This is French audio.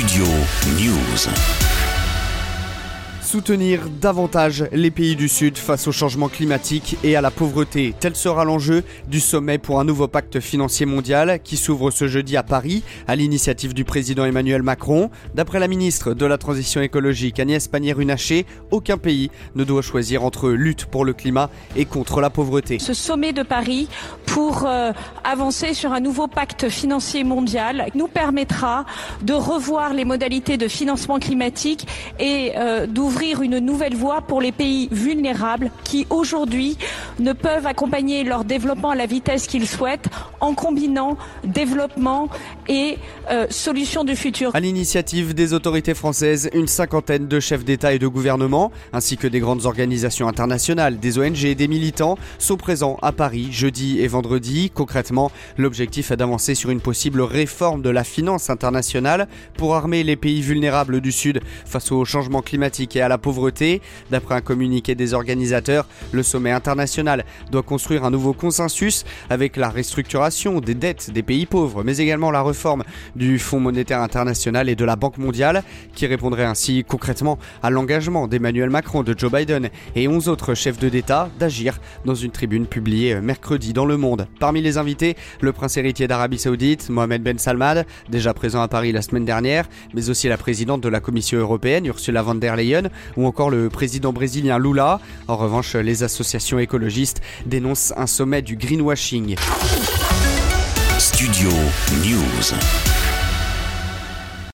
Studio News. Soutenir davantage les pays du Sud face au changement climatique et à la pauvreté. Tel sera l'enjeu du sommet pour un nouveau pacte financier mondial qui s'ouvre ce jeudi à Paris à l'initiative du président Emmanuel Macron. D'après la ministre de la Transition écologique Agnès Pannier-Runacher, aucun pays ne doit choisir entre lutte pour le climat et contre la pauvreté. Ce sommet de Paris pour euh, avancer sur un nouveau pacte financier mondial nous permettra de revoir les modalités de financement climatique et euh, d'ouvrir une nouvelle voie pour les pays vulnérables qui aujourd'hui ne peuvent accompagner leur développement à la vitesse qu'ils souhaitent en combinant développement et euh, solutions du futur. À l'initiative des autorités françaises, une cinquantaine de chefs d'État et de gouvernement, ainsi que des grandes organisations internationales, des ONG et des militants, sont présents à Paris jeudi et vendredi. Concrètement, l'objectif est d'avancer sur une possible réforme de la finance internationale pour armer les pays vulnérables du Sud face au changement climatique et à la pauvreté. D'après un communiqué des organisateurs, le sommet international doit construire un nouveau consensus avec la restructuration des dettes des pays pauvres, mais également la réforme du Fonds monétaire international et de la Banque mondiale, qui répondrait ainsi concrètement à l'engagement d'Emmanuel Macron, de Joe Biden et 11 autres chefs d'État d'agir dans une tribune publiée mercredi dans Le Monde. Parmi les invités, le prince héritier d'Arabie Saoudite, Mohamed Ben Salman, déjà présent à Paris la semaine dernière, mais aussi la présidente de la Commission européenne, Ursula von der Leyen, ou encore le président brésilien Lula. En revanche, les associations écologistes dénoncent un sommet du greenwashing.